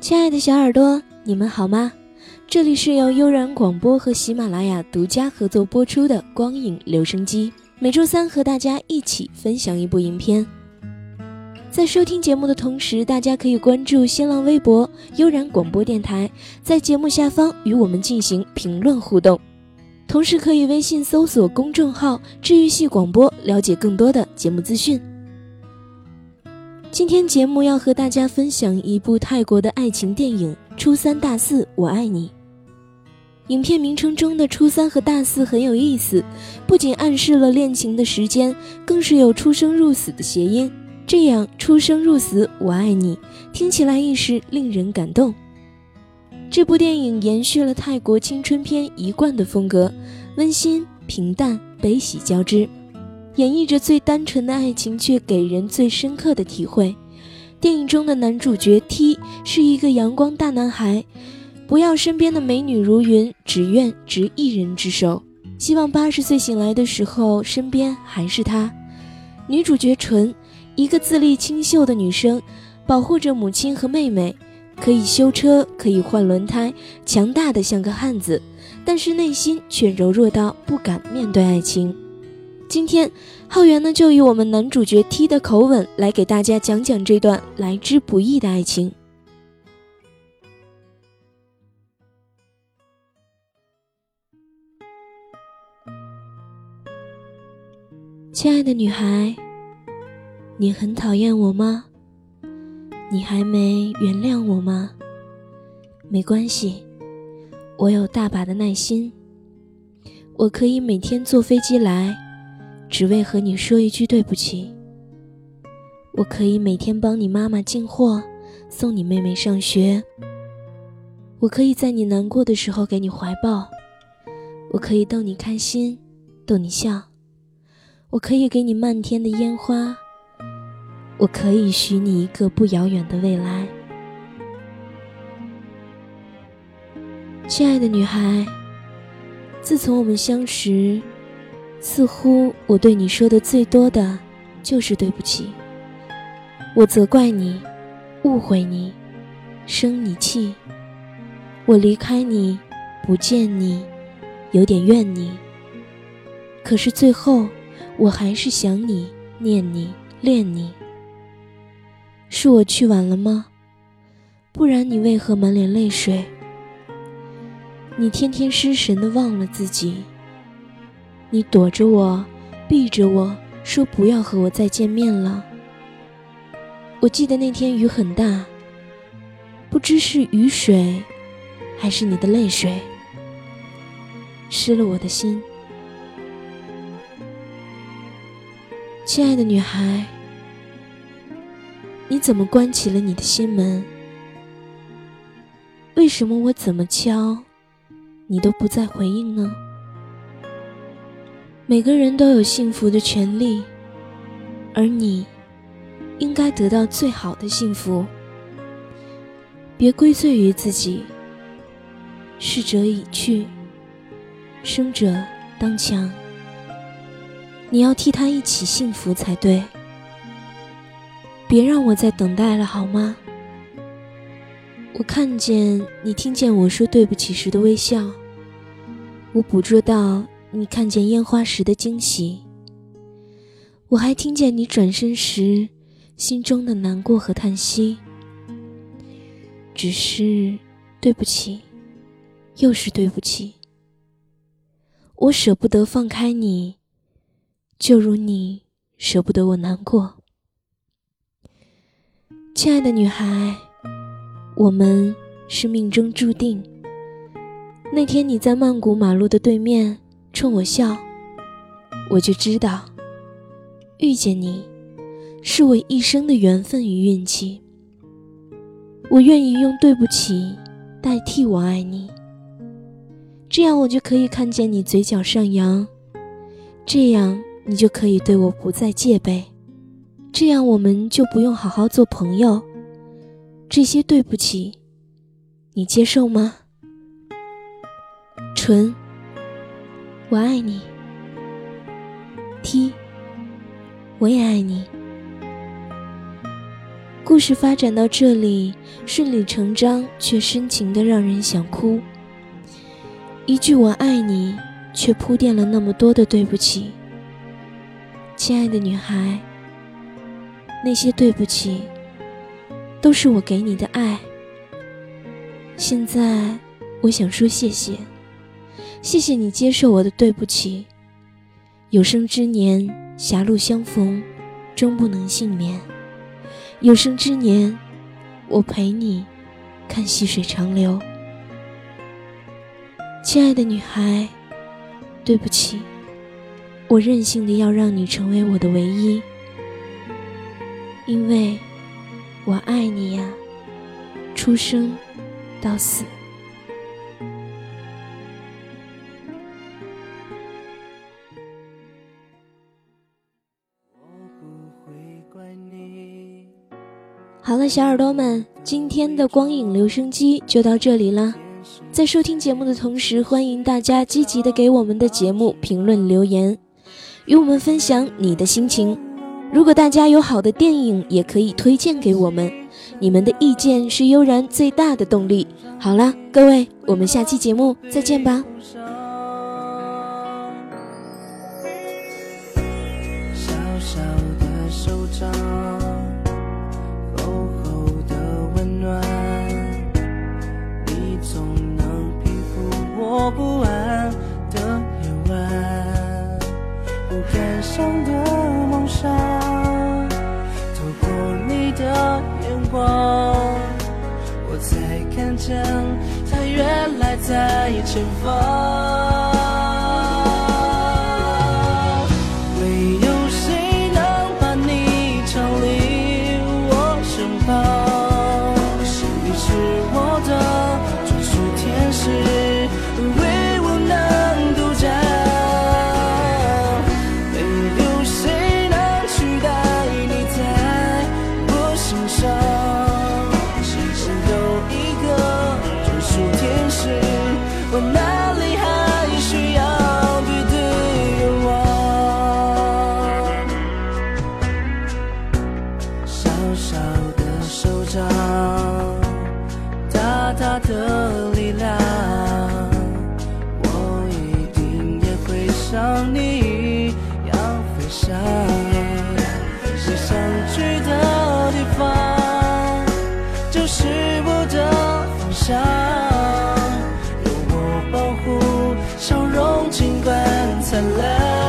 亲爱的小耳朵，你们好吗？这里是由悠然广播和喜马拉雅独家合作播出的光影留声机，每周三和大家一起分享一部影片。在收听节目的同时，大家可以关注新浪微博“悠然广播电台”，在节目下方与我们进行评论互动，同时可以微信搜索公众号“治愈系广播”了解更多的节目资讯。今天节目要和大家分享一部泰国的爱情电影《初三大四我爱你》。影片名称中的“初三”和“大四”很有意思，不仅暗示了恋情的时间，更是有出生入死的谐音。这样“出生入死我爱你”听起来亦是令人感动。这部电影延续了泰国青春片一贯的风格，温馨平淡，悲喜交织。演绎着最单纯的爱情，却给人最深刻的体会。电影中的男主角 T 是一个阳光大男孩，不要身边的美女如云，只愿执一人之手，希望八十岁醒来的时候，身边还是他。女主角纯，一个自立清秀的女生，保护着母亲和妹妹，可以修车，可以换轮胎，强大的像个汉子，但是内心却柔弱到不敢面对爱情。今天，浩源呢就以我们男主角 T 的口吻来给大家讲讲这段来之不易的爱情。亲爱的女孩，你很讨厌我吗？你还没原谅我吗？没关系，我有大把的耐心，我可以每天坐飞机来。只为和你说一句对不起。我可以每天帮你妈妈进货，送你妹妹上学。我可以在你难过的时候给你怀抱，我可以逗你开心，逗你笑。我可以给你漫天的烟花，我可以许你一个不遥远的未来。亲爱的女孩，自从我们相识。似乎我对你说的最多的，就是对不起。我责怪你，误会你，生你气。我离开你，不见你，有点怨你。可是最后，我还是想你，念你，恋你。是我去晚了吗？不然你为何满脸泪水？你天天失神的忘了自己。你躲着我，避着我说不要和我再见面了。我记得那天雨很大，不知是雨水，还是你的泪水，湿了我的心。亲爱的女孩，你怎么关起了你的心门？为什么我怎么敲，你都不再回应呢？每个人都有幸福的权利，而你应该得到最好的幸福。别归罪于自己。逝者已去，生者当强。你要替他一起幸福才对。别让我再等待了，好吗？我看见你听见我说对不起时的微笑，我捕捉到。你看见烟花时的惊喜，我还听见你转身时心中的难过和叹息。只是对不起，又是对不起。我舍不得放开你，就如你舍不得我难过。亲爱的女孩，我们是命中注定。那天你在曼谷马路的对面。冲我笑，我就知道，遇见你，是我一生的缘分与运气。我愿意用对不起代替我爱你，这样我就可以看见你嘴角上扬，这样你就可以对我不再戒备，这样我们就不用好好做朋友。这些对不起，你接受吗？纯。我爱你，T，我也爱你。故事发展到这里，顺理成章，却深情的让人想哭。一句“我爱你”，却铺垫了那么多的对不起。亲爱的女孩，那些对不起，都是我给你的爱。现在，我想说谢谢，谢谢你接受我的对不起。有生之年，狭路相逢，终不能幸免。有生之年，我陪你看细水长流。亲爱的女孩，对不起，我任性的要让你成为我的唯一，因为我爱你呀，出生到死。好了，小耳朵们，今天的光影留声机就到这里了。在收听节目的同时，欢迎大家积极的给我们的节目评论留言，与我们分享你的心情。如果大家有好的电影，也可以推荐给我们。你们的意见是悠然最大的动力。好了，各位，我们下期节目再见吧。小小的手掌守候的温暖，你总能平复我不安的夜晚，不敢想的梦想，透过你的眼光，我才看见它原来在前方。的，专属天使。为有我保护，笑容尽管灿烂。